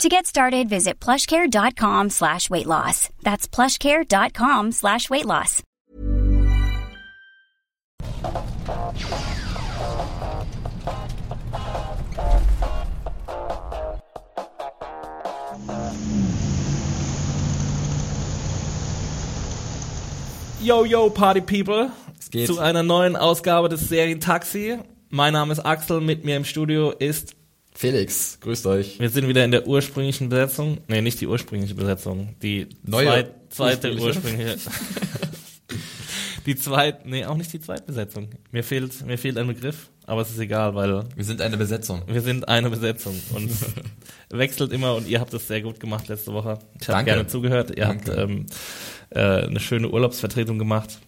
To get started, visit plushcare.com slash weight loss. That's plushcare.com slash weight loss. Yo, yo, Party People. Es geht. Zu einer neuen Ausgabe des Serien Taxi. Mein Name ist Axel, mit mir im Studio ist, Felix, grüßt euch. wir sind wieder in der ursprünglichen Besetzung. Nee, nicht die ursprüngliche Besetzung, die Neue zweit, zweite ursprüngliche. die zweit, nee, auch nicht die Zweitbesetzung. Mir fehlt, mir fehlt ein Begriff, aber es ist egal, weil Wir sind eine Besetzung. wir sind eine Besetzung und wechselt immer und ihr habt es sehr gut gemacht letzte Woche. Ich habe gerne zugehört. Ihr Danke. habt ähm, äh, eine schöne Urlaubsvertretung gemacht.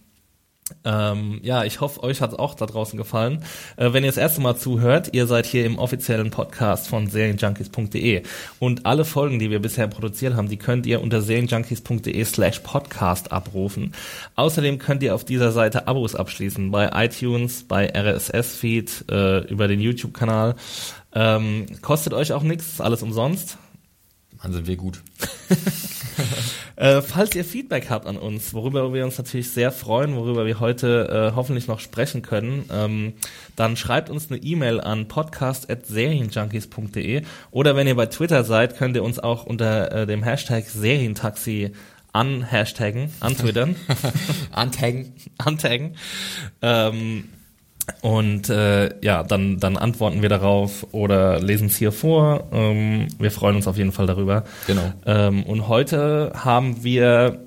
Ähm, ja, ich hoffe, euch hat es auch da draußen gefallen. Äh, wenn ihr das erste Mal zuhört, ihr seid hier im offiziellen Podcast von serienjunkies.de und alle Folgen, die wir bisher produziert haben, die könnt ihr unter serienjunkies.de slash podcast abrufen. Außerdem könnt ihr auf dieser Seite Abos abschließen bei iTunes, bei RSS-Feed, äh, über den YouTube-Kanal. Ähm, kostet euch auch nichts, ist alles umsonst. Mann, sind wir gut. Äh, falls ihr Feedback habt an uns, worüber wir uns natürlich sehr freuen, worüber wir heute äh, hoffentlich noch sprechen können, ähm, dann schreibt uns eine E-Mail an podcast.serienjunkies.de oder wenn ihr bei Twitter seid, könnt ihr uns auch unter äh, dem Hashtag Serientaxi an Hashtaggen, antwittern, Antaggen. antaggen. Ähm, und äh, ja, dann, dann antworten wir darauf oder lesen es hier vor. Ähm, wir freuen uns auf jeden Fall darüber. Genau. Ähm, und heute haben wir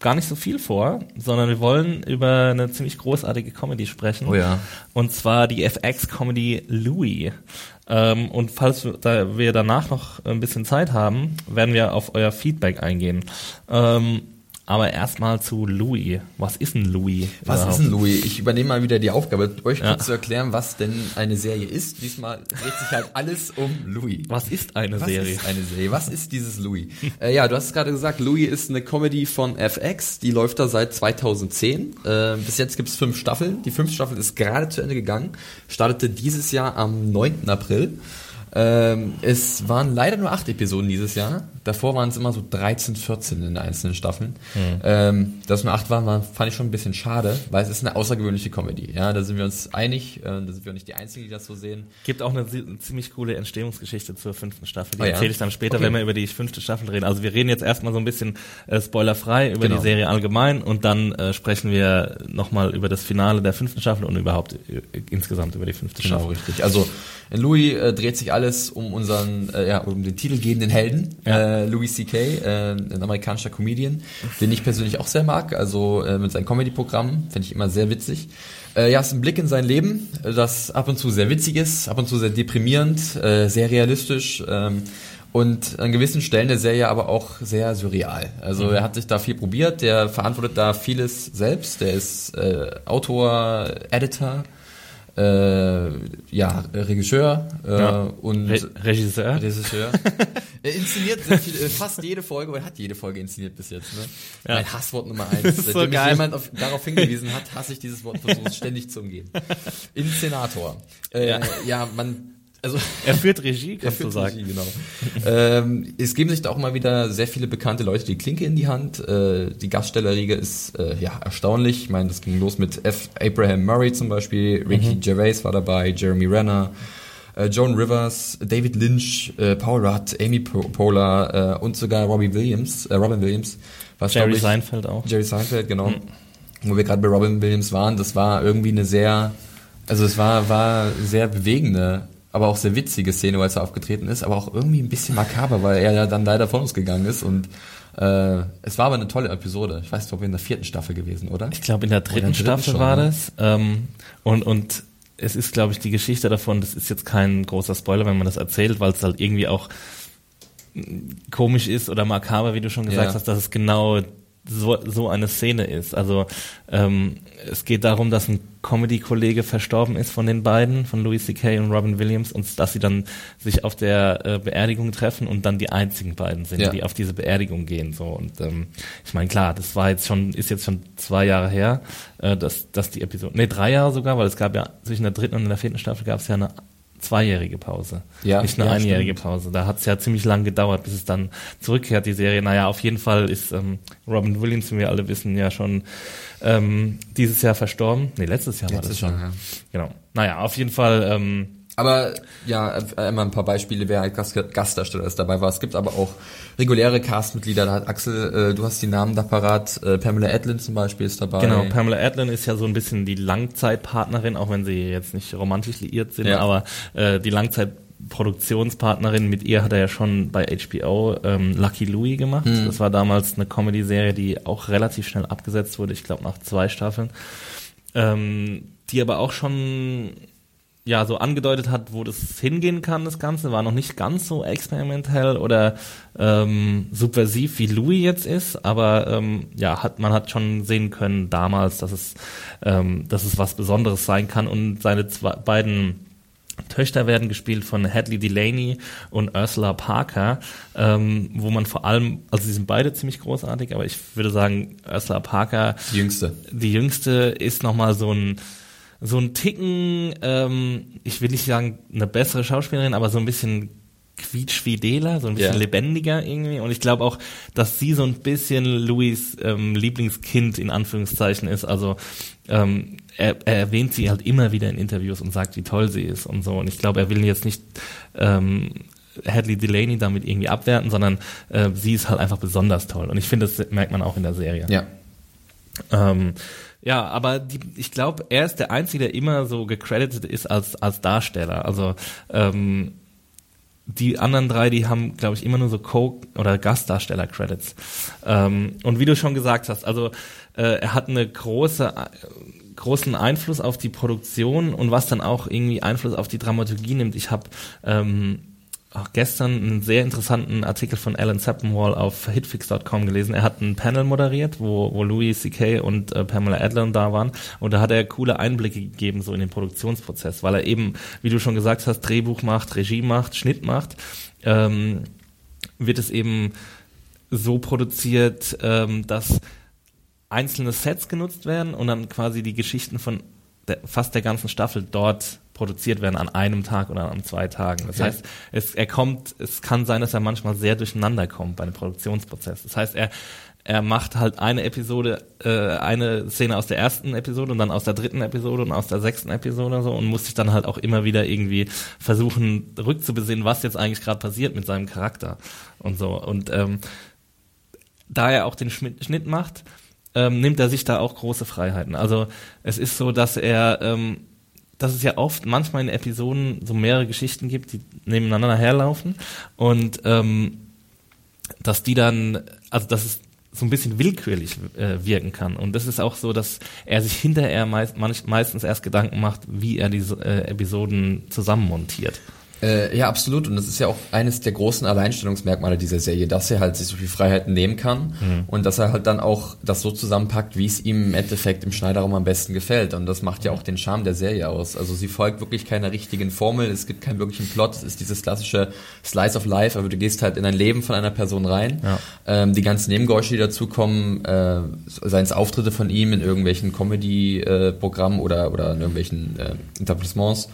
gar nicht so viel vor, sondern wir wollen über eine ziemlich großartige Comedy sprechen. Oh ja. Und zwar die FX-Comedy Louis. Ähm, und falls wir, da wir danach noch ein bisschen Zeit haben, werden wir auf euer Feedback eingehen. Ähm, aber erstmal zu Louis. Was ist ein Louis? Was überhaupt? ist denn Louis? Ich übernehme mal wieder die Aufgabe, euch Ja. kurz zu erklären, was denn eine Serie ist. Diesmal dreht sich halt alles um Louis. Was ist eine Was Serie? ist eine Serie? Was ist dieses Louis? äh, ja, du hast es gerade gesagt, Louis ist eine Comedy von FX, die läuft da seit 2010. Äh, bis jetzt gibt es fünf Staffeln. Die fünfte Staffel ist gerade zu Ende gegangen, startete dieses Jahr am 9. April. Ähm, es waren leider nur acht Episoden dieses Jahr. Davor waren es immer so 13, 14 in den einzelnen Staffeln. Ähm, dass es nur acht waren, war, fand ich schon ein bisschen schade, weil es ist eine außergewöhnliche Comedy. Ja, da sind wir uns einig. Äh, da sind wir auch nicht die Einzigen, die das so sehen. Gibt auch eine, si- ziemlich coole Entstehungsgeschichte zur fünften Staffel. Die Oh ja? erzähle ich dann später, Okay. wenn wir über die fünfte Staffel reden. Also wir reden jetzt erstmal so ein bisschen äh, spoilerfrei über Genau. die Serie allgemein und dann äh, sprechen wir nochmal über das Finale der fünften Staffel und überhaupt äh, insgesamt über die fünfte Genau, Staffel. richtig. Also in Louis äh, dreht sich alles um unseren, äh, ja, um den titelgebenden Helden, Ja. äh, Louis C.K., äh, ein amerikanischer Comedian, den ich persönlich auch sehr mag, also äh, mit seinem Comedy-Programm, finde ich immer sehr witzig. Äh, ja, es ist ein Blick in sein Leben, das ab und zu sehr witzig ist, ab und zu sehr deprimierend, äh, sehr realistisch ähm, und an gewissen Stellen der Serie aber auch sehr surreal. Also er hat sich da viel probiert, der verantwortet da vieles selbst, der ist äh, Autor, Editor, äh, ja, Regisseur äh, Ja. und Re Regisseur. Regisseur. er inszeniert viel, äh, fast jede Folge, aber er hat jede Folge inszeniert bis jetzt. Ne? Ja. Mein Hasswort Nummer eins. Ist so Seitdem mich jemand auf, darauf hingewiesen hat, hasse ich dieses Wort, versuche es ständig zu umgehen. Inszenator. Äh, Ja. ja. man, also Er führt Regie, kannst du führt sagen. Regie, genau. ähm, es geben sich da auch mal wieder sehr viele bekannte Leute die Klinke in die Hand. Äh, die Gaststellerriege ist äh, ja erstaunlich. Ich meine, das ging los mit F. Abraham Murray zum Beispiel, Ricky Gervais war dabei, Jeremy Renner, äh, Joan Rivers, David Lynch, äh, Paul Rudd, Amy Po- Poehler äh, und sogar Robbie Williams, äh, Robin Williams. Was, Jerry ich, Seinfeld auch. Jerry Seinfeld, genau. Wo wir gerade bei Robin Williams waren, das war irgendwie eine sehr, also es war, war sehr bewegende, aber auch sehr witzige Szene, weil er aufgetreten ist, aber auch irgendwie ein bisschen makaber, weil er ja dann leider von uns gegangen ist und äh, es war aber eine tolle Episode. Ich weiß nicht, ob wir in der vierten Staffel gewesen, oder? Ich glaube, in der dritten dritten Staffel schon, war ne? das. Ähm, und, und es ist, glaube ich, die Geschichte davon, das ist jetzt kein großer Spoiler, wenn man das erzählt, weil es halt irgendwie auch mm, komisch ist oder makaber, wie du schon gesagt Ja. hast, dass es genau so, so eine Szene ist. Also ähm, es geht darum, dass ein Comedy-Kollege verstorben ist von den beiden, von Louis C.K. und Robin Williams, und dass sie dann sich auf der äh, Beerdigung treffen und dann die einzigen beiden sind, ja. die auf diese Beerdigung gehen. So und ähm, ich meine klar, das war jetzt schon, ist jetzt schon zwei Jahre her, äh, dass, dass die Episode, nee drei Jahre sogar, weil es gab ja zwischen der dritten und der vierten Staffel gab es ja eine zweijährige Pause, ja, nicht eine ja, einjährige stimmt. Pause. Da hat es ja ziemlich lang gedauert, bis es dann zurückkehrt, die Serie. Naja, auf jeden Fall ist ähm, Robin Williams, wie wir alle wissen, ja schon ähm, dieses Jahr verstorben. Nee, letztes Jahr letztes war das schon. Jahr, ja. Genau. Naja, auf jeden Fall ähm, aber ja, einmal ein paar Beispiele, wer halt Gast, Gastdarsteller ist dabei war. Es gibt aber auch reguläre Castmitglieder. Da hat Axel, äh, du hast die Namen da parat. Äh, Pamela Adlin zum Beispiel ist dabei. Genau, Pamela Adlin ist ja so ein bisschen die Langzeitpartnerin, auch wenn sie jetzt nicht romantisch liiert sind, ja. aber äh, die Langzeitproduktionspartnerin, mit ihr hat er ja schon bei HBO ähm, Lucky Louie gemacht. Mhm. Das war damals eine Comedy-Serie, die auch relativ schnell abgesetzt wurde, ich glaube nach zwei Staffeln. Ähm, die aber auch schon ja so angedeutet hat, wo das hingehen kann, das Ganze, war noch nicht ganz so experimentell oder ähm, subversiv wie Louis jetzt ist, aber ähm, ja, hat man hat schon sehen können damals, dass es ähm, dass es was Besonderes sein kann und seine zwei, beiden Töchter werden gespielt von Hadley Delaney und Ursula Parker, ähm, wo man vor allem, also sie sind beide ziemlich großartig, aber ich würde sagen, Ursula Parker, die jüngste, die jüngste ist nochmal so ein so ein Ticken, ähm, ich will nicht sagen eine bessere Schauspielerin, aber so ein bisschen quietschfideler, so ein bisschen yeah. lebendiger irgendwie. Und ich glaube auch, dass sie so ein bisschen Louis ähm, Lieblingskind in Anführungszeichen ist. Also ähm, er, er erwähnt sie halt immer wieder in Interviews und sagt, wie toll sie ist und so. Und ich glaube, er will jetzt nicht ähm, Hadley Delaney damit irgendwie abwerten, sondern äh, sie ist halt einfach besonders toll. Und ich finde, das merkt man auch in der Serie. Ja. Ähm, ja, aber die, ich glaube, er ist der Einzige, der immer so gecredited ist als, als Darsteller. Also ähm, die anderen drei, die haben, glaube ich, immer nur so Co- oder Gastdarsteller-Credits. Ähm, und wie du schon gesagt hast, also äh, er hat eine große äh, großen Einfluss auf die Produktion und was dann auch irgendwie Einfluss auf die Dramaturgie nimmt. Ich habe ähm, auch gestern einen sehr interessanten Artikel von Alan Seppenwall auf hitfix.com gelesen. Er hat ein Panel moderiert, wo, wo Louis C.K. und äh, Pamela Adlon da waren. Und da hat er coole Einblicke gegeben, so in den Produktionsprozess, weil er eben, wie du schon gesagt hast, Drehbuch macht, Regie macht, Schnitt macht. Ähm, wird es eben so produziert, ähm, dass einzelne Sets genutzt werden und dann quasi die Geschichten von der, fast der ganzen Staffel dort produziert werden an einem Tag oder an zwei Tagen. Das okay. heißt, es, er kommt, es kann sein, dass er manchmal sehr durcheinander kommt bei dem Produktionsprozess. Das heißt, er, er macht halt eine Episode, äh, eine Szene aus der ersten Episode und dann aus der dritten Episode und aus der sechsten Episode so und muss sich dann halt auch immer wieder irgendwie versuchen rückzubesinnen, was jetzt eigentlich gerade passiert mit seinem Charakter und so. Und ähm, da er auch den Schnitt macht, ähm, nimmt er sich da auch große Freiheiten. Also es ist so, dass er ähm, dass es ja oft manchmal in Episoden so mehrere Geschichten gibt, die nebeneinander herlaufen und ähm, dass die dann, also dass es so ein bisschen willkürlich äh, wirken kann. Und das ist auch so, dass er sich hinterher meist, meistens erst Gedanken macht, wie er diese äh, Episoden zusammenmontiert. Äh, ja, absolut. Und das ist ja auch eines der großen Alleinstellungsmerkmale dieser Serie, dass er halt sich so viel Freiheiten nehmen kann mhm. und dass er halt dann auch das so zusammenpackt, wie es ihm im Endeffekt im Schneiderraum am besten gefällt. Und das macht ja auch den Charme der Serie aus. Also sie folgt wirklich keiner richtigen Formel, es gibt keinen wirklichen Plot, es ist dieses klassische Slice of Life, aber du gehst halt in ein Leben von einer Person rein. Ja. Ähm, die ganzen Nebengeräusche, die dazukommen, äh, seien es Auftritte von ihm in irgendwelchen Comedy-Programmen äh, oder, oder in irgendwelchen äh, Etablissements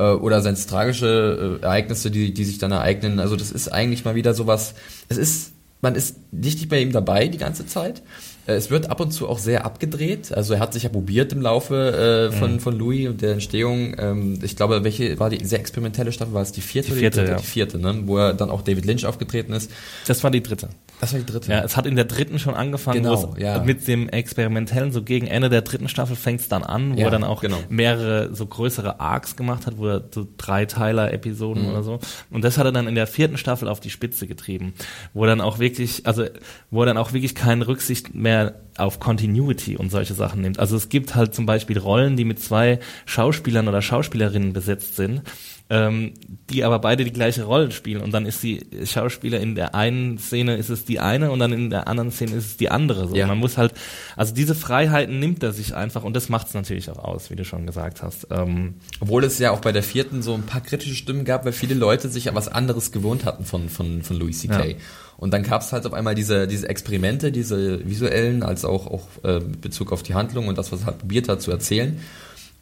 äh, oder seien es tragische äh, Ereignisse, die, die sich dann ereignen. Also das ist eigentlich mal wieder sowas, es ist, man ist nicht bei ihm dabei die ganze Zeit, äh, es wird ab und zu auch sehr abgedreht. Also er hat sich ja probiert im Laufe äh, von, mhm. von Louis und der Entstehung. Ähm, ich glaube, welche war die sehr experimentelle Staffel? War es die vierte? Die vierte, die, ja. die vierte, ne? wo er dann auch David Lynch aufgetreten ist. Das war die dritte. Das war die dritte. Ja, es hat in der dritten schon angefangen, genau, ja. mit dem Experimentellen, so gegen Ende der dritten Staffel fängt es dann an, wo ja, er dann auch genau. mehrere so größere Arcs gemacht hat, wo er so Dreiteiler-Episoden mhm. oder so. Und das hat er dann in der vierten Staffel auf die Spitze getrieben, wo er dann auch wirklich, also wo er dann auch wirklich keine Rücksicht mehr auf Continuity und solche Sachen nimmt. Also es gibt halt zum Beispiel Rollen, die mit zwei Schauspielern oder Schauspielerinnen besetzt sind ähm, die aber beide die gleiche Rolle spielen. Und dann ist die Schauspieler in der einen Szene ist es die eine und dann in der anderen Szene ist es die andere. So. Ja. Man muss halt, also diese Freiheiten nimmt er sich einfach und das macht es natürlich auch aus, wie du schon gesagt hast. Ähm, Obwohl es ja auch bei der vierten so ein paar kritische Stimmen gab, weil viele Leute sich ja was anderes gewohnt hatten von, von, von Louis C.K. Ja. Und dann gab es halt auf einmal diese, diese Experimente, diese visuellen, als auch, auch äh, Bezug auf die Handlung und das, was er halt probiert hat zu erzählen.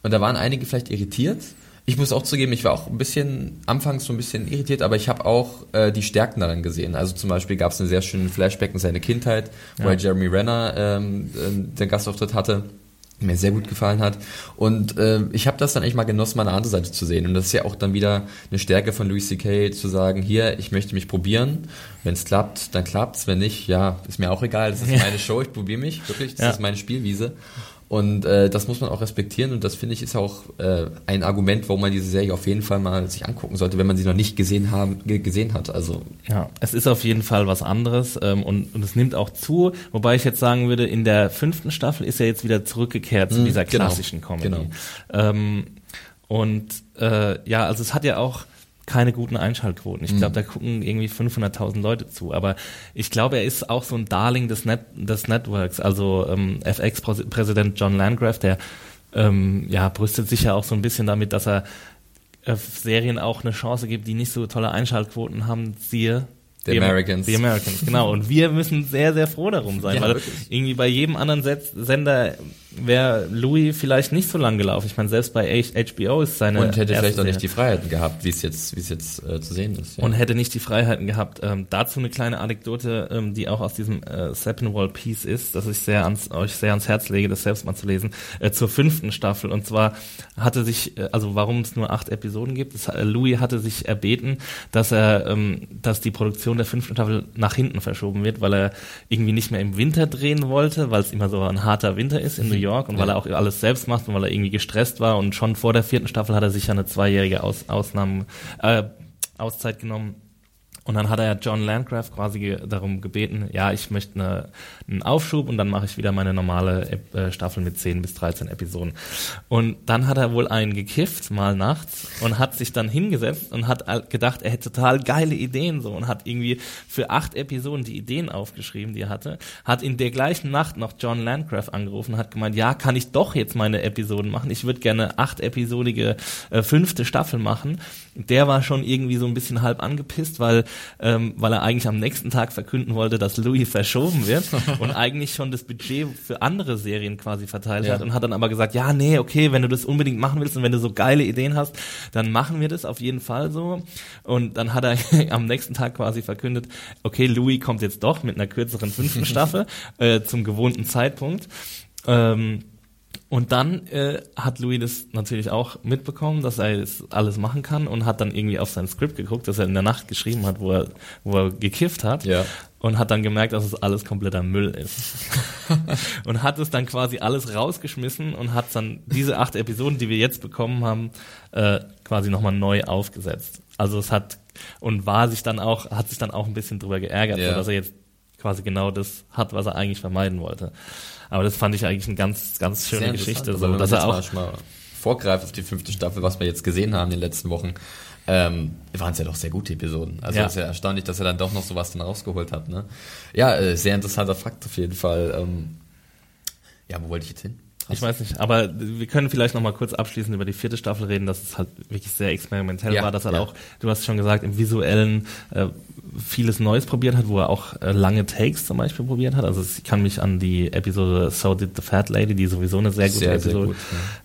Und da waren einige vielleicht irritiert, ich muss auch zugeben, ich war auch ein bisschen, anfangs so ein bisschen irritiert, aber ich habe auch äh, die Stärken daran gesehen. Also zum Beispiel gab es einen sehr schönen Flashback in seine Kindheit, ja. wo er Jeremy Renner ähm, äh, den Gastauftritt hatte mir sehr gut gefallen hat. Und äh, ich habe das dann echt mal genossen, mal eine andere Seite zu sehen. Und das ist ja auch dann wieder eine Stärke von Louis C.K. zu sagen, hier, ich möchte mich probieren. Wenn es klappt, dann klappt's. Wenn nicht, ja, ist mir auch egal. Das ist ja. meine Show, ich probiere mich, wirklich. Das ja. ist meine Spielwiese. Und äh, das muss man auch respektieren und das finde ich ist auch äh, ein Argument, warum man diese Serie auf jeden Fall mal sich angucken sollte, wenn man sie noch nicht gesehen haben gesehen hat. Also ja, es ist auf jeden Fall was anderes ähm, und, und es nimmt auch zu. Wobei ich jetzt sagen würde, in der fünften Staffel ist er jetzt wieder zurückgekehrt zu mhm, dieser genau, klassischen Comedy. Genau. Ähm, und äh, ja, also es hat ja auch keine guten Einschaltquoten. Ich glaube, mhm. da gucken irgendwie 500.000 Leute zu. Aber ich glaube, er ist auch so ein Darling des, Net des Networks. Also ähm, FX-Präsident John Landgraf, der ähm, ja, brüstet sich ja auch so ein bisschen damit, dass er äh, Serien auch eine Chance gibt, die nicht so tolle Einschaltquoten haben. Siehe The Americans. The Americans, genau. Und wir müssen sehr, sehr froh darum sein, ja, weil wirklich. irgendwie bei jedem anderen Sender wäre Louis vielleicht nicht so lang gelaufen. Ich meine, selbst bei HBO ist seine. Und hätte vielleicht auch nicht die Freiheiten gehabt, wie es jetzt, wie es jetzt äh, zu sehen ist. Ja. Und hätte nicht die Freiheiten gehabt. Ähm, dazu eine kleine Anekdote, ähm, die auch aus diesem äh, Seppenwall Piece ist, dass ich sehr ans, euch sehr ans Herz lege, das selbst mal zu lesen, äh, zur fünften Staffel. Und zwar hatte sich, äh, also warum es nur acht Episoden gibt, es, äh, Louis hatte sich erbeten, dass er, ähm, dass die Produktion der fünften Staffel nach hinten verschoben wird, weil er irgendwie nicht mehr im Winter drehen wollte, weil es immer so ein harter Winter ist in New York und ja. weil er auch alles selbst macht und weil er irgendwie gestresst war. Und schon vor der vierten Staffel hat er sich ja eine zweijährige Aus Ausnahme, äh, Auszeit genommen und dann hat er John Landgraf quasi darum gebeten, ja, ich möchte eine, einen Aufschub und dann mache ich wieder meine normale äh, Staffel mit 10 bis 13 Episoden. Und dann hat er wohl einen gekifft, mal nachts, und hat sich dann hingesetzt und hat gedacht, er hätte total geile Ideen so und hat irgendwie für acht Episoden die Ideen aufgeschrieben, die er hatte, hat in der gleichen Nacht noch John Landgraf angerufen hat gemeint, ja, kann ich doch jetzt meine Episoden machen. Ich würde gerne acht episodige äh, fünfte Staffel machen. Der war schon irgendwie so ein bisschen halb angepisst, weil ähm, weil er eigentlich am nächsten Tag verkünden wollte, dass Louis verschoben wird und eigentlich schon das Budget für andere Serien quasi verteilt ja. hat und hat dann aber gesagt, ja, nee, okay, wenn du das unbedingt machen willst und wenn du so geile Ideen hast, dann machen wir das auf jeden Fall so. Und dann hat er am nächsten Tag quasi verkündet, okay, Louis kommt jetzt doch mit einer kürzeren fünften Staffel äh, zum gewohnten Zeitpunkt. Ähm, und dann äh, hat Louis das natürlich auch mitbekommen, dass er das alles machen kann und hat dann irgendwie auf sein Skript geguckt, das er in der Nacht geschrieben hat, wo er, wo er gekifft hat. Ja. Und hat dann gemerkt, dass es alles kompletter Müll ist. und hat es dann quasi alles rausgeschmissen und hat dann diese acht Episoden, die wir jetzt bekommen haben, äh, quasi nochmal neu aufgesetzt. Also es hat und war sich dann auch, hat sich dann auch ein bisschen drüber geärgert, ja. dass er jetzt quasi genau das hat, was er eigentlich vermeiden wollte. Aber das fand ich eigentlich eine ganz, ganz schöne Sehr Geschichte. So, dass er auch mal vorgreift auf die fünfte Staffel, was wir jetzt gesehen haben in den letzten Wochen, ähm, waren es ja doch sehr gute Episoden. Also ja. ist ja erstaunlich, dass er dann doch noch sowas dann rausgeholt hat. Ne? Ja, äh, sehr interessanter Fakt auf jeden Fall. Ähm, ja, wo wollte ich jetzt hin? Ich weiß nicht, aber wir können vielleicht noch mal kurz abschließend über die vierte Staffel reden, dass es halt wirklich sehr experimentell ja, war, dass er ja. auch, du hast schon gesagt, im visuellen äh, vieles Neues probiert hat, wo er auch äh, lange Takes zum Beispiel probiert hat. Also ich kann mich an die Episode So Did the Fat Lady, die sowieso eine sehr gute sehr, Episode, sehr gut,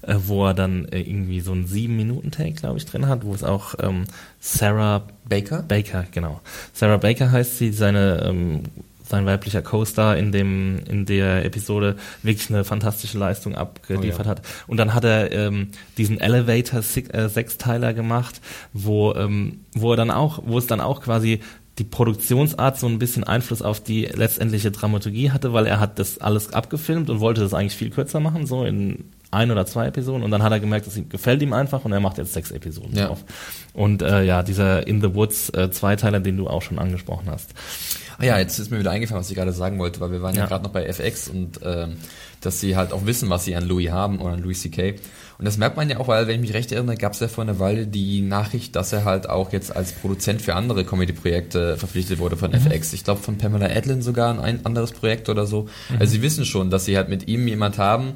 ja. äh, wo er dann äh, irgendwie so einen sieben Minuten Take, glaube ich, drin hat, wo es auch ähm, Sarah Baker, Baker, genau, Sarah Baker heißt sie, seine ähm, sein weiblicher Co-Star in dem in der Episode wirklich eine fantastische Leistung abgeliefert oh ja. hat. Und dann hat er ähm, diesen Elevator äh, Sechsteiler gemacht, wo ähm, wo er dann auch, wo es dann auch quasi die Produktionsart so ein bisschen Einfluss auf die letztendliche Dramaturgie hatte, weil er hat das alles abgefilmt und wollte das eigentlich viel kürzer machen, so in ein oder zwei Episoden und dann hat er gemerkt, das gefällt ihm einfach und er macht jetzt sechs Episoden ja. drauf. Und äh, ja, dieser In the Woods äh, Zweiteiler, den du auch schon angesprochen hast. Ah ja, jetzt ist mir wieder eingefallen, was ich gerade sagen wollte, weil wir waren ja, Ja. gerade noch bei FX und ähm, dass sie halt auch wissen, was sie an Louis haben oder an Louis C.K. Und das merkt man ja auch, weil, wenn ich mich recht erinnere, gab es ja vor einer Weile die Nachricht, dass er halt auch jetzt als Produzent für andere Comedy-Projekte verpflichtet wurde von FX. Ich glaube von Pamela Adlin sogar ein anderes Projekt oder so. Also sie wissen schon, dass sie halt mit ihm jemand haben,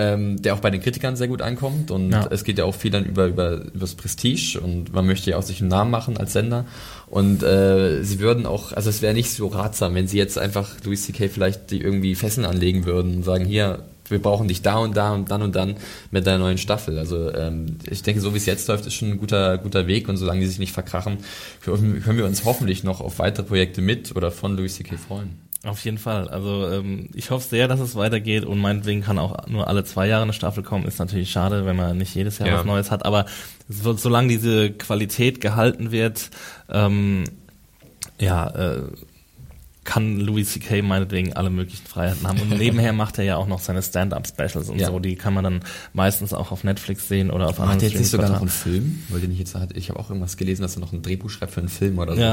ähm, der auch bei den Kritikern sehr gut ankommt und Ja. es geht ja auch viel dann über, über, über das Prestige und man möchte ja auch sich einen Namen machen als Sender und äh, sie würden auch, also es wäre nicht so ratsam, wenn sie jetzt einfach Louis C.K. vielleicht die irgendwie Fesseln anlegen würden und sagen, hier, wir brauchen dich da und da und dann und dann mit deiner neuen Staffel. Also ähm, ich denke, so wie es jetzt läuft, ist schon ein guter, guter Weg und solange die sich nicht verkrachen, können wir uns hoffentlich noch auf weitere Projekte mit oder von Louis C.K. freuen. Auf jeden Fall. Also ähm, ich hoffe sehr, dass es weitergeht und meinetwegen kann auch nur alle zwei Jahre eine Staffel kommen. Ist natürlich schade, wenn man nicht jedes Jahr Ja. was Neues hat. Aber so, solange diese Qualität gehalten wird, ähm, ja, äh, kann Louis C.K. meinetwegen alle möglichen Freiheiten haben. Und nebenher macht er ja auch noch seine Stand-Up-Specials und Ja. so. Die kann man dann meistens auch auf Netflix sehen oder auf Macht anderen er jetzt nicht sogar noch einen. Film? Wollte nicht jetzt, ich habe auch irgendwas gelesen, dass er noch ein Drehbuch schreibt für einen Film oder so. Ja.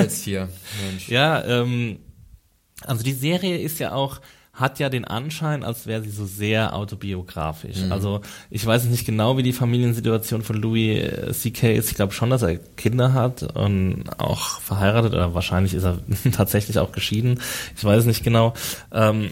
Arbeitstier. Mensch. Ja, ähm, also die Serie ist ja auch, hat ja den Anschein, als wäre sie so sehr autobiografisch. Also ich weiß nicht genau, wie die Familiensituation von Louis äh, C.K. ist. Ich glaube schon, dass er Kinder hat und auch verheiratet oder wahrscheinlich ist er tatsächlich auch geschieden. Ich weiß nicht genau. Ähm,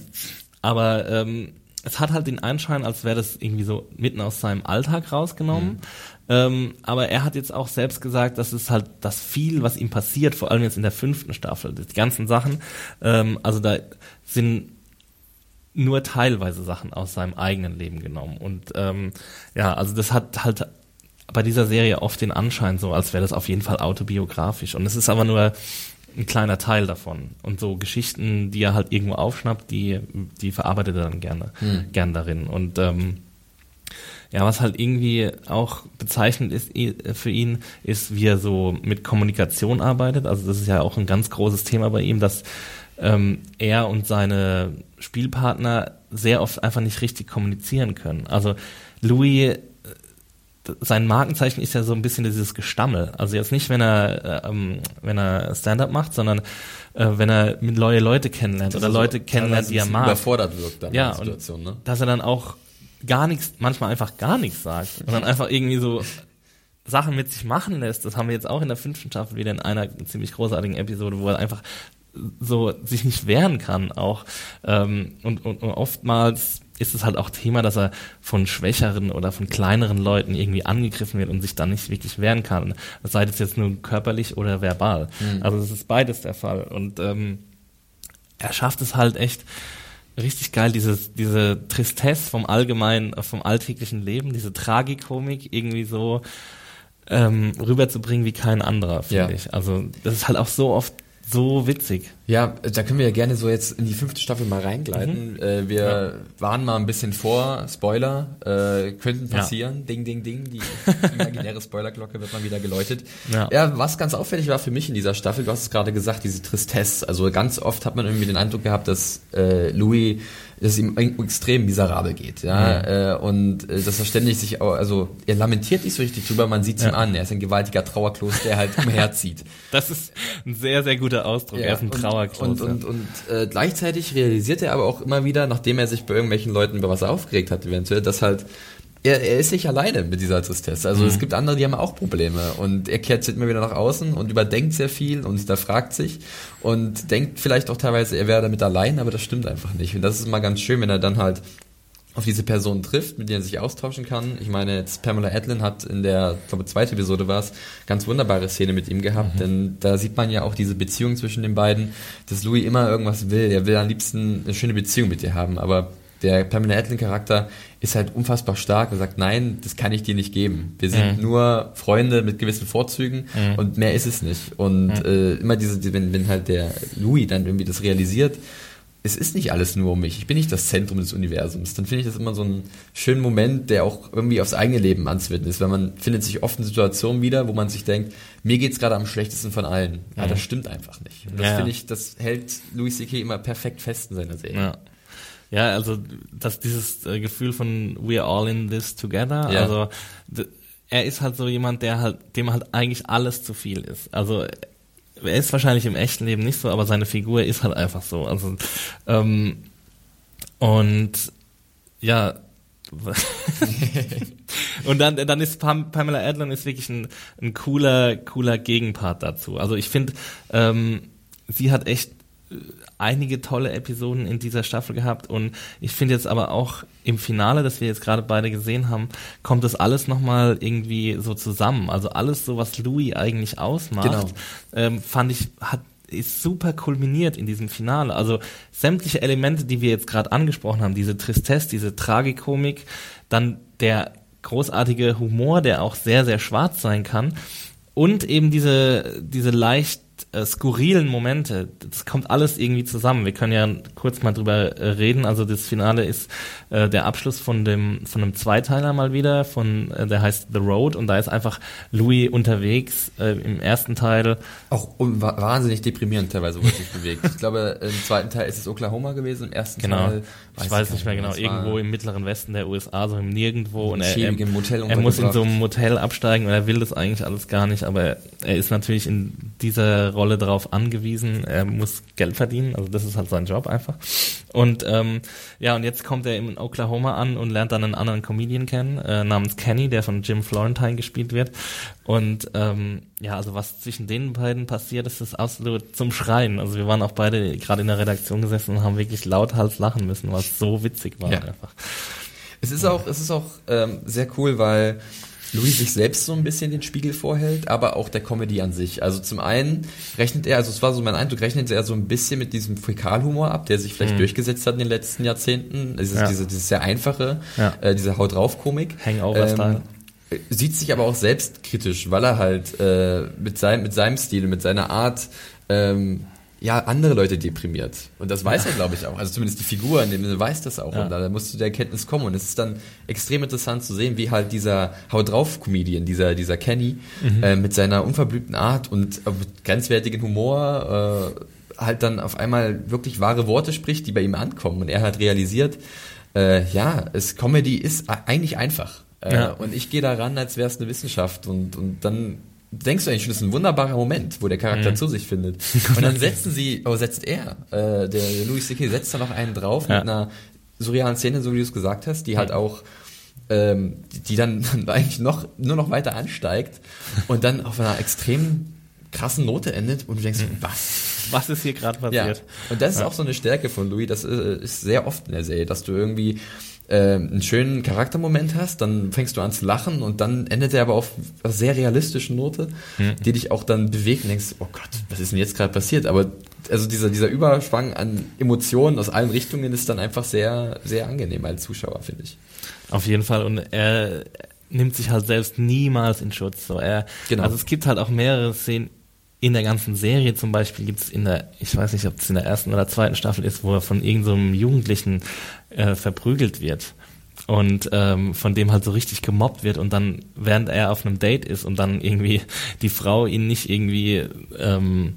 aber ähm, es hat halt den Anschein, als wäre das irgendwie so mitten aus seinem Alltag rausgenommen. Ähm, aber er hat jetzt auch selbst gesagt, dass es halt das viel, was ihm passiert, vor allem jetzt in der fünften Staffel, die ganzen Sachen, ähm, also da sind nur teilweise Sachen aus seinem eigenen Leben genommen. Und ähm, ja, also das hat halt bei dieser Serie oft den Anschein so, als wäre das auf jeden Fall autobiografisch. Und es ist aber nur ein kleiner Teil davon. Und so Geschichten, die er halt irgendwo aufschnappt, die, die verarbeitet er dann gerne, gern darin. Und ähm, ja, was halt irgendwie auch bezeichnend ist für ihn, ist, wie er so mit Kommunikation arbeitet. Also das ist ja auch ein ganz großes Thema bei ihm, dass ähm, er und seine Spielpartner sehr oft einfach nicht richtig kommunizieren können. Also Louis, äh, sein Markenzeichen ist ja so ein bisschen dieses Gestammel. Also jetzt nicht, wenn er, äh, ähm, wenn er Stand-up macht, sondern äh, wenn er mit neue Leute kennenlernt oder Dass er so Leute kennenlernt, die er mag Überfordert wirkt dann ja, in der Situation, ne? dass er dann auch gar nichts, manchmal einfach gar nichts sagt und dann einfach irgendwie so Sachen mit sich machen lässt. Das haben wir jetzt auch in der fünften Staffel wieder in einer ziemlich großartigen Episode, wo er einfach so sich nicht wehren kann auch. Ähm, und, und, und oftmals ist es halt auch Thema, dass er von schwächeren oder von kleineren Leuten irgendwie angegriffen wird und sich dann nicht wirklich wehren kann. Sei das jetzt nur körperlich oder verbal. Also es ist beides der Fall. Und ähm, er schafft es halt echt richtig geil, dieses, diese Tristesse vom allgemeinen, äh, vom alltäglichen Leben, diese Tragikomik irgendwie so ähm, rüberzubringen wie kein anderer, finde Ja. ich. Also das ist halt auch so oft so witzig. Ja, da können wir ja gerne so jetzt in die fünfte Staffel mal reingleiten. Mhm. Äh, wir waren mal ein bisschen vor, Spoiler, äh, könnten Ja. passieren. Ding, ding, ding. Die imaginäre Spoilerglocke wird mal wieder geläutet. Ja. ja, was ganz auffällig war für mich in dieser Staffel, du hast es gerade gesagt, diese Tristesse. Also ganz oft hat man irgendwie den Eindruck gehabt, dass äh, Louis dass es ihm extrem miserabel geht, ja, äh, und äh, dass er ständig sich, auch, also er lamentiert nicht so richtig drüber, man sieht es ihm an, er ist ein gewaltiger Trauerklos, der halt umherzieht. Das ist ein sehr, sehr guter Ausdruck. er ist ein und- Trauerklos. Und, und, und äh, gleichzeitig realisiert er aber auch immer wieder, nachdem er sich bei irgendwelchen Leuten über was aufgeregt hat, eventuell, dass halt er, er ist nicht alleine mit dieser Tristesse. Also es gibt andere, die haben auch Probleme und er kehrt sich immer wieder nach außen und überdenkt sehr viel und hinterfragt sich und denkt vielleicht auch teilweise, er wäre damit allein, aber das stimmt einfach nicht. Und das ist immer ganz schön, wenn er dann halt auf diese Person trifft, mit der er sich austauschen kann. Ich meine, jetzt Pamela Adlin hat in der, ich glaube, zweite Episode war es, ganz wunderbare Szene mit ihm gehabt, denn da sieht man ja auch diese Beziehung zwischen den beiden, dass Louis immer irgendwas will. Er will am liebsten eine schöne Beziehung mit ihr haben, aber der Pamela Adlin Charakter ist halt unfassbar stark und sagt, nein, das kann ich dir nicht geben. Wir sind mhm. nur Freunde mit gewissen Vorzügen mhm. und mehr ist es nicht. Und mhm. äh, immer diese, wenn, wenn halt der Louis dann irgendwie das realisiert, es ist nicht alles nur um mich. Ich bin nicht das Zentrum des Universums. Dann finde ich das immer so einen schönen Moment, der auch irgendwie aufs eigene Leben anzuwenden ist, weil man findet sich oft in Situationen wieder, wo man sich denkt, mir geht's gerade am schlechtesten von allen. Ja, das mhm. stimmt einfach nicht. Und das ja, finde ich, das hält Louis C.K. immer perfekt fest in seiner Serie. Ja. Ja, also dass dieses äh, Gefühl von we're all in this together, ja. also er ist halt so jemand, der halt, dem halt eigentlich alles zu viel ist. Also er ist wahrscheinlich im echten Leben nicht so, aber seine Figur ist halt einfach so. Also ähm, und ja. und dann, dann ist Pam Pamela Adlon ist wirklich ein, ein cooler, cooler Gegenpart dazu. Also ich finde, ähm, sie hat echt einige tolle Episoden in dieser Staffel gehabt und ich finde jetzt aber auch im Finale, das wir jetzt gerade beide gesehen haben, kommt das alles nochmal irgendwie so zusammen. Also alles so, was Louis eigentlich ausmacht, genau. ähm, fand ich, hat ist super kulminiert in diesem Finale. Also sämtliche Elemente, die wir jetzt gerade angesprochen haben, diese Tristesse, diese Tragikomik, dann der großartige Humor, der auch sehr, sehr schwarz sein kann und eben diese, diese leicht äh, skurrilen Momente, das kommt alles irgendwie zusammen. Wir können ja kurz mal drüber äh, reden. Also das Finale ist äh, der Abschluss von dem von einem Zweiteiler mal wieder, von äh, der heißt The Road und da ist einfach Louis unterwegs äh, im ersten Teil. Auch um, wahnsinnig deprimierend teilweise, wo er sich bewegt. Ich glaube, im zweiten Teil ist es Oklahoma gewesen, im ersten genau. Teil weiß ich weiß nicht mehr genau, irgendwo im mittleren Westen der USA, so im Nirgendwo und er, er, er muss in so einem Motel absteigen und er will das eigentlich alles gar nicht, aber er ist natürlich in dieser Rolle darauf angewiesen, er muss Geld verdienen, also das ist halt sein Job einfach. Und ähm, ja, und jetzt kommt er in Oklahoma an und lernt dann einen anderen Comedian kennen, äh, namens Kenny, der von Jim Florentine gespielt wird. Und ähm, ja, also was zwischen den beiden passiert, ist das absolut zum Schreien. Also wir waren auch beide gerade in der Redaktion gesessen und haben wirklich lauthals lachen müssen, was so witzig war ja. einfach. Es ist auch, es ist auch ähm, sehr cool, weil Louis sich selbst so ein bisschen den Spiegel vorhält, aber auch der Comedy an sich. Also zum einen rechnet er, also es war so mein Eindruck, rechnet er so ein bisschen mit diesem Fäkalhumor ab, der sich vielleicht mhm. durchgesetzt hat in den letzten Jahrzehnten. Dieses, ja. diese, dieses sehr einfache, ja. äh, diese Haut drauf Komik. Hangover-Style. Ähm, sieht sich aber auch selbst kritisch, weil er halt äh, mit, seinem mit seinem Stil, mit seiner Art ähm, ja, andere Leute deprimiert. Und das weiß er, glaube ich, auch. Also zumindest die Figur in dem Sinne weiß das auch. Ja. Und da musst du der Erkenntnis kommen. Und es ist dann extrem interessant zu sehen, wie halt dieser Haut drauf Comedian, dieser, dieser Kenny, mhm. äh, mit seiner unverblümten Art und äh, grenzwertigen Humor, äh, halt dann auf einmal wirklich wahre Worte spricht, die bei ihm ankommen. Und er hat realisiert, äh, ja, es Comedy ist eigentlich einfach. Äh, ja. Und ich gehe daran, als wäre es eine Wissenschaft. Und, und dann denkst du eigentlich schon, das ist ein wunderbarer Moment, wo der Charakter mhm. zu sich findet. Und dann setzen sie, oh, setzt er, äh, der Louis C.K. setzt da noch einen drauf ja. mit einer surrealen Szene, so wie du es gesagt hast, die halt auch ähm, die dann, dann eigentlich noch nur noch weiter ansteigt und dann auf einer extrem krassen Note endet und du denkst, mhm. was? Was ist hier gerade passiert? Ja. Und das ist ja. auch so eine Stärke von Louis, das äh, ist sehr oft in der Serie, dass du irgendwie äh, einen schönen Charaktermoment hast, dann fängst du an zu lachen und dann endet er aber auf einer sehr realistischen Note, mhm. die dich auch dann bewegt und denkst, oh Gott, was ist denn jetzt gerade passiert? Aber also dieser, dieser Überschwang an Emotionen aus allen Richtungen ist dann einfach sehr, sehr angenehm als Zuschauer, finde ich. Auf jeden Fall und er nimmt sich halt selbst niemals in Schutz. So, er, genau. Also es gibt halt auch mehrere Szenen in der ganzen Serie zum Beispiel gibt es in der, ich weiß nicht, ob es in der ersten oder zweiten Staffel ist, wo er von irgendeinem so Jugendlichen äh, verprügelt wird und ähm, von dem halt so richtig gemobbt wird und dann, während er auf einem Date ist und dann irgendwie die Frau ihn nicht irgendwie ähm,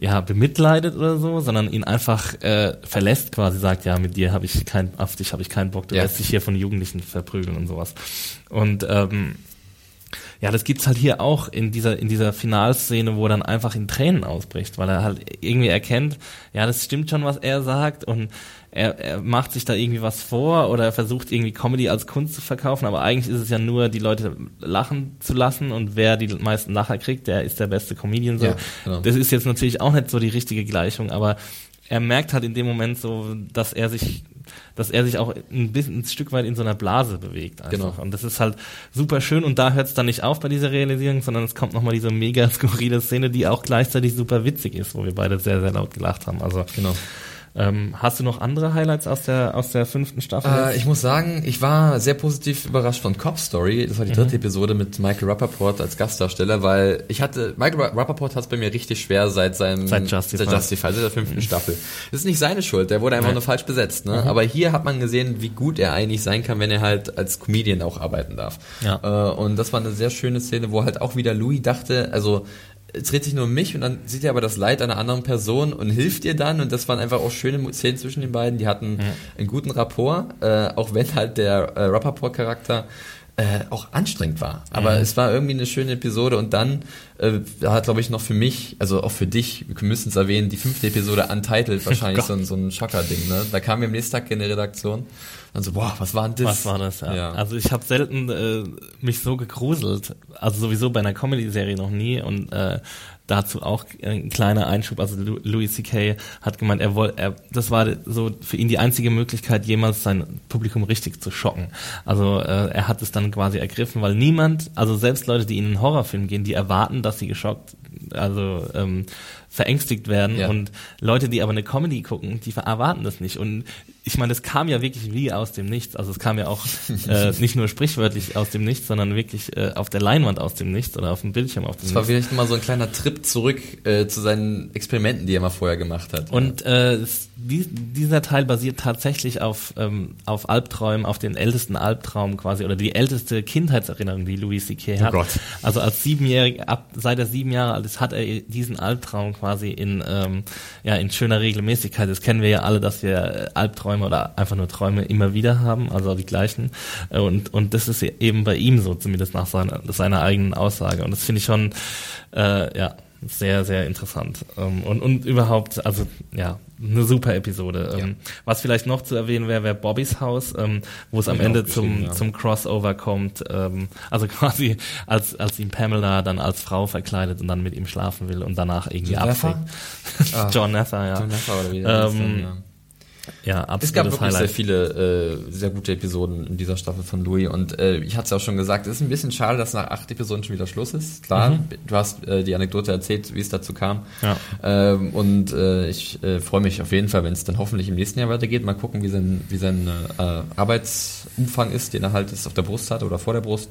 ja bemitleidet oder so, sondern ihn einfach äh, verlässt quasi, sagt ja mit dir habe ich kein, auf dich habe ich keinen Bock, du ja. lässt dich hier von Jugendlichen verprügeln und sowas und ähm, ja, das gibt's halt hier auch in dieser in dieser Finalszene, wo er dann einfach in Tränen ausbricht, weil er halt irgendwie erkennt, ja, das stimmt schon, was er sagt und er, er macht sich da irgendwie was vor oder er versucht irgendwie Comedy als Kunst zu verkaufen, aber eigentlich ist es ja nur, die Leute lachen zu lassen und wer die meisten Lacher kriegt, der ist der beste Comedian so. Ja, genau. Das ist jetzt natürlich auch nicht so die richtige Gleichung, aber er merkt halt in dem Moment so, dass er sich dass er sich auch ein bisschen ein Stück weit in so einer Blase bewegt einfach. Genau. Und das ist halt super schön und da hört es dann nicht auf bei dieser Realisierung, sondern es kommt nochmal diese mega skurrile Szene, die auch gleichzeitig super witzig ist, wo wir beide sehr, sehr laut gelacht haben. Also genau. Ähm, hast du noch andere Highlights aus der aus der fünften Staffel? Äh, ich muss sagen, ich war sehr positiv überrascht von Cop Story. Das war die dritte Episode mit Michael Rappaport als Gastdarsteller, weil ich hatte, Michael Ra- Rappaport hat es bei mir richtig schwer seit seinem Seit Justified. seit Justified, seit der fünften Staffel. Das ist nicht seine Schuld, der wurde einfach Nee. nur falsch besetzt. Ne? Aber hier hat man gesehen, wie gut er eigentlich sein kann, wenn er halt als Comedian auch arbeiten darf. Ja. Äh, und das war eine sehr schöne Szene, wo halt auch wieder Louis dachte, also es dreht sich nur um mich und dann sieht er aber das Leid einer anderen Person und hilft ihr dann und das waren einfach auch schöne Szenen zwischen den beiden. Die hatten einen guten Rapport, äh, auch wenn halt der äh, Rappaport-Charakter äh, auch anstrengend war. Aber es war irgendwie eine schöne Episode und dann äh, hat, glaube ich, noch für mich, also auch für dich, wir müssen es erwähnen, die fünfte Episode Untitled wahrscheinlich so ein, so ein Schocker-Ding. Ne? Da kamen wir am nächsten Tag in die Redaktion und so, boah, was war denn das? Was war das? Ja. Ja. Also ich habe selten äh, mich so gegruselt. Also sowieso bei einer Comedy-Serie noch nie und äh, dazu auch ein kleiner Einschub. Also Louis C.K. hat gemeint, er wollte, er, das war so für ihn die einzige Möglichkeit, jemals sein Publikum richtig zu schocken. Also äh, er hat es dann quasi ergriffen, weil niemand, also selbst Leute, die in einen Horrorfilm gehen, die erwarten, dass sie geschockt, also ähm, verängstigt werden Ja. und Leute, die aber eine Comedy gucken, die erwarten das nicht. Und ich meine, das kam ja wirklich wie aus dem Nichts. Also es kam ja auch äh, nicht nur sprichwörtlich aus dem Nichts, sondern wirklich äh, auf der Leinwand aus dem Nichts oder auf dem Bildschirm auf dem Das war Nichts. vielleicht mal so ein kleiner Trip zurück äh, zu seinen Experimenten, die er mal vorher gemacht hat. Und äh, die, dieser Teil basiert tatsächlich auf, ähm, auf Albträumen, auf den ältesten Albtraum quasi oder die älteste Kindheitserinnerung, die Louis C.K. hat. Gott. Also als siebenjähriger, ab seit er sieben Jahre ist, hat er diesen Albtraum quasi in ähm, ja in schöner Regelmäßigkeit. Das kennen wir ja alle, dass wir äh, Albträume oder einfach nur Träume immer wieder haben, also die gleichen. Äh, Und und das ist eben bei ihm so, zumindest nach seiner seiner eigenen Aussage. Und das finde ich schon äh, ja sehr, sehr interessant. Ähm, und, und überhaupt, also ja, eine super Episode. Ähm, Was vielleicht noch zu erwähnen wäre, wäre Bobbys Haus, ähm, wo es am Ende zum, ja. zum Crossover kommt. Ähm, also quasi, als, als ihn Pamela dann als Frau verkleidet und dann mit ihm schlafen will und danach irgendwie abfängt. Ah. John Neffa, ja. John Neffa oder wie der Ähm, dann, ja. Ja, absolutes Es gab wirklich Highlight. sehr viele äh, sehr gute Episoden in dieser Staffel von Louis und äh, ich hatte es ja auch schon gesagt, es ist ein bisschen schade, dass nach acht Episoden schon wieder Schluss ist. Klar, du hast äh, die Anekdote erzählt, wie es dazu kam. Ja. Ähm, und äh, ich äh, freue mich auf jeden Fall, wenn es dann hoffentlich im nächsten Jahr weitergeht. Mal gucken, wie sein, wie sein äh, Arbeitsumfang ist, den er halt ist auf der Brust hat oder vor der Brust.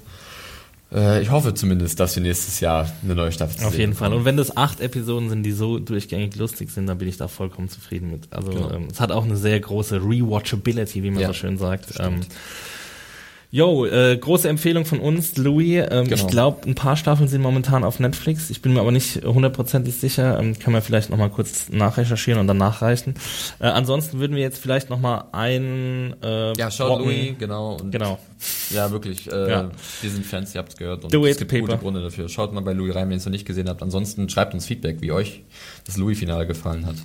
Äh, ich hoffe zumindest, dass wir nächstes Jahr eine neue Staffel Auf jeden Fall. Und wenn das acht Episoden sind, die so durchgängig lustig sind, dann bin ich da vollkommen zufrieden mit. Also Genau. ähm, es hat auch eine sehr große Rewatchability, wie man Ja, so schön sagt. Ähm, Jo, äh, große Empfehlung von uns, Louis. Ähm, Genau. Ich glaube, ein paar Staffeln sind momentan auf Netflix. Ich bin mir aber nicht hundertprozentig sicher. Ähm, kann man vielleicht noch mal kurz nachrecherchieren und dann nachreichen. Äh, ansonsten würden wir jetzt vielleicht noch mal ein äh, ja, schaut Brocken- Louis, genau. Und Genau. Ja, wirklich. Äh, Ja. Wir sind Fans, ihr habt es gehört. Und Do es gibt people. gute Gründe dafür. Schaut mal bei Louis rein, wenn ihr es noch nicht gesehen habt. Ansonsten schreibt uns Feedback, wie euch das Louis-Finale gefallen hat.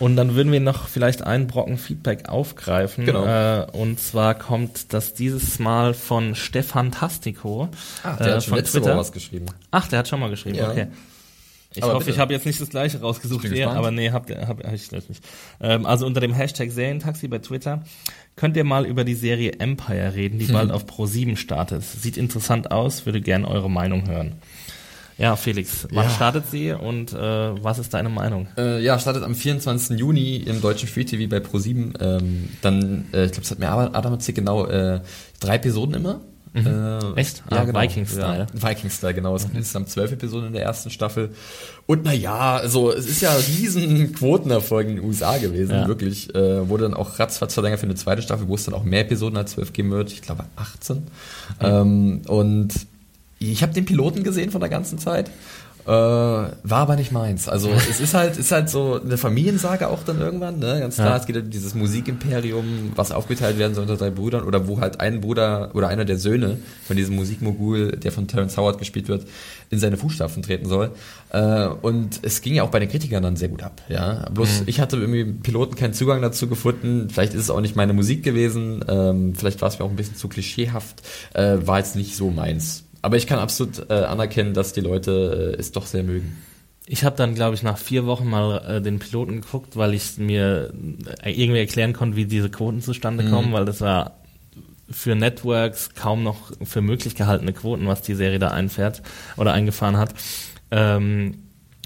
Und dann würden wir noch vielleicht einen Brocken Feedback aufgreifen. Genau. Äh, und zwar kommt das dieses Mal von Stefan Tastico. Ah, der äh, hat schon von letzte Twitter. Woche was geschrieben. Ach, der hat schon mal geschrieben, Ja. okay. Ich Aber hoffe, bitte. ich habe jetzt nicht das gleiche rausgesucht wie gespannt. aber nee, habt ihr, hab, hab ich nicht. Ähm, also unter dem Hashtag Serientaxi bei Twitter könnt ihr mal über die Serie Empire reden, die Hm. bald auf Pro7 startet. Sieht interessant aus, würde gern eure Meinung hören. Ja, Felix, wann Ja. startet sie und äh, was ist deine Meinung? Äh, ja, startet am 24. Juni im deutschen Free TV bei Pro7. Ähm, dann, äh, ich glaube, es hat mir Adam erzählt, genau, äh, drei Episoden immer. Äh, Mhm. Echt? Ja, Ah, genau. Viking-Style. Ja, Viking-Style, genau. Es sind insgesamt zwölf Episoden in der ersten Staffel. Und na ja, also es ist ja ein riesen Quotenerfolg in den USA gewesen, Ja. wirklich. Äh, wurde dann auch ratzfatz verlängert für eine zweite Staffel, wo es dann auch mehr Episoden als zwölf geben wird. Ich glaube 18. Ähm, und ich habe den Piloten gesehen von der ganzen Zeit. Äh, war aber nicht meins. Also es ist halt, ist halt so eine Familiensage auch dann irgendwann, ne? Ganz klar, Ja. es geht um dieses Musikimperium, was aufgeteilt werden soll unter drei Brüdern, oder wo halt ein Bruder oder einer der Söhne von diesem Musikmogul, der von Terence Howard gespielt wird, in seine Fußstapfen treten soll. Äh, und es ging ja auch bei den Kritikern dann sehr gut ab, ja. Bloß ich hatte irgendwie Piloten keinen Zugang dazu gefunden. Vielleicht ist es auch nicht meine Musik gewesen. Ähm, vielleicht war es mir auch ein bisschen zu klischeehaft. Äh, war jetzt nicht so meins. Aber ich kann absolut äh, anerkennen, dass die Leute äh, es doch sehr mögen. Ich habe dann, glaube ich, nach vier Wochen mal äh, den Piloten geguckt, weil ich mir äh, irgendwie erklären konnte, wie diese Quoten zustande Mhm. kommen, weil das war für Networks kaum noch für möglich gehaltene Quoten, was die Serie da einfährt oder eingefahren hat. Ähm,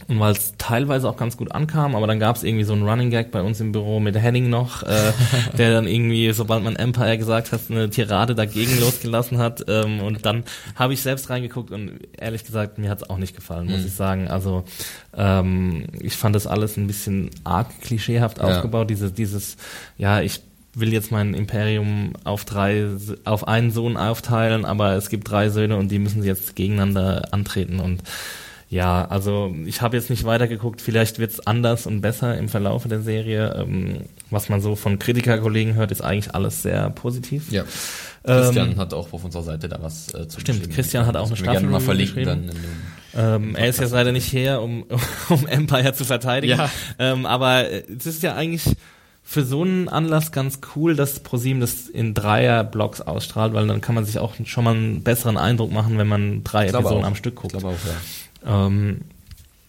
und weil es teilweise auch ganz gut ankam, aber dann gab es irgendwie so einen Running Gag bei uns im Büro mit Henning noch, äh, der dann irgendwie, sobald man Empire gesagt hat, eine Tirade dagegen losgelassen hat. Ähm, und dann habe ich selbst reingeguckt und ehrlich gesagt, mir hat es auch nicht gefallen, muss Mhm. ich sagen. Also ähm, ich fand das alles ein bisschen arg klischeehaft Ja. aufgebaut, diese, dieses, ja, ich will jetzt mein Imperium auf drei, auf einen Sohn aufteilen, aber es gibt drei Söhne und die müssen jetzt gegeneinander antreten und ja, also ich habe jetzt nicht weitergeguckt, vielleicht wird's anders und besser im Verlauf der Serie. Ähm, was man so von Kritikerkollegen hört, ist eigentlich alles sehr positiv. Ja. Christian hat auch auf unserer Seite da was äh, zu Ähm, Stimmt. Christian hat auch eine gerne mal Staffel verlinken geschrieben. dann Ähm, er ist jetzt leider nicht hier, um, um Empire zu verteidigen. Ja. Ähm, aber es ist ja eigentlich für so einen Anlass ganz cool, dass ProSieben das in Dreier-Blocks ausstrahlt, weil dann kann man sich auch schon mal einen besseren Eindruck machen, wenn man drei Episoden auch. am Stück guckt. Ich glaube auch, ja. Ähm,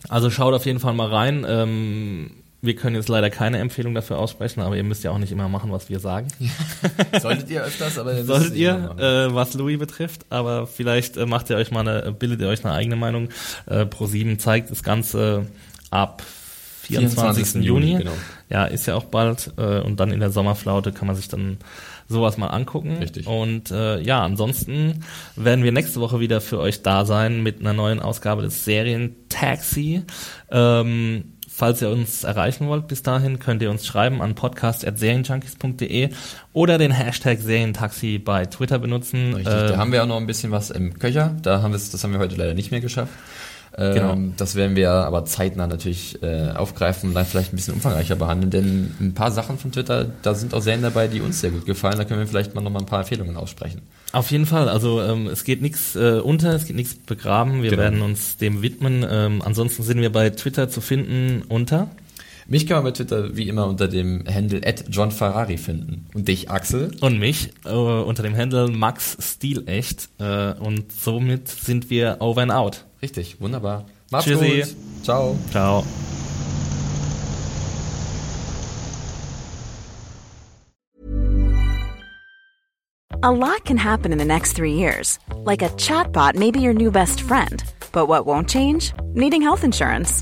also schaut auf jeden Fall mal rein. Ähm, wir können jetzt leider keine Empfehlung dafür aussprechen, aber ihr müsst ja auch nicht immer machen, was wir sagen. Solltet ihr öfters, aber ihr Solltet ihr, äh, was Louis betrifft, aber vielleicht äh, macht ihr euch mal eine, bildet ihr euch eine eigene Meinung. Äh, Pro7 zeigt das Ganze ab 24. 24. Juni. Juni, genau. Ja, ist ja auch bald. Äh, und dann in der Sommerflaute kann man sich dann sowas mal angucken. Richtig. Und äh, ja, ansonsten werden wir nächste Woche wieder für euch da sein mit einer neuen Ausgabe des Serien-Taxi. Ähm, Falls ihr uns erreichen wollt bis dahin, könnt ihr uns schreiben an podcast.serienjunkies.de oder den Hashtag Serientaxi bei Twitter benutzen. Richtig, Ähm, da haben wir auch noch ein bisschen was im Köcher. Da haben wir das haben wir heute leider nicht mehr geschafft. Ähm, Genau. Das werden wir aber zeitnah natürlich äh, aufgreifen und dann vielleicht ein bisschen umfangreicher behandeln, denn ein paar Sachen von Twitter, da sind auch Serien dabei, die uns sehr gut gefallen. Da können wir vielleicht mal noch mal ein paar Empfehlungen aussprechen. Auf jeden Fall, also ähm, es geht nichts äh, unter, es geht nichts begraben, wir Genau. werden uns dem widmen. Ähm, ansonsten sind wir bei Twitter zu finden unter. Mich kann man bei Twitter wie immer unter dem Handle @johnferrari finden. Und dich, Axel? Und mich äh, unter dem Handle Max Stilecht äh, und somit sind wir over and out. Richtig, wunderbar. Macht's Tschüssi. gut. Ciao. Ciao. A lot can happen in the next three years. Like a chatbot may be your new best friend. But what won't change? Needing health insurance.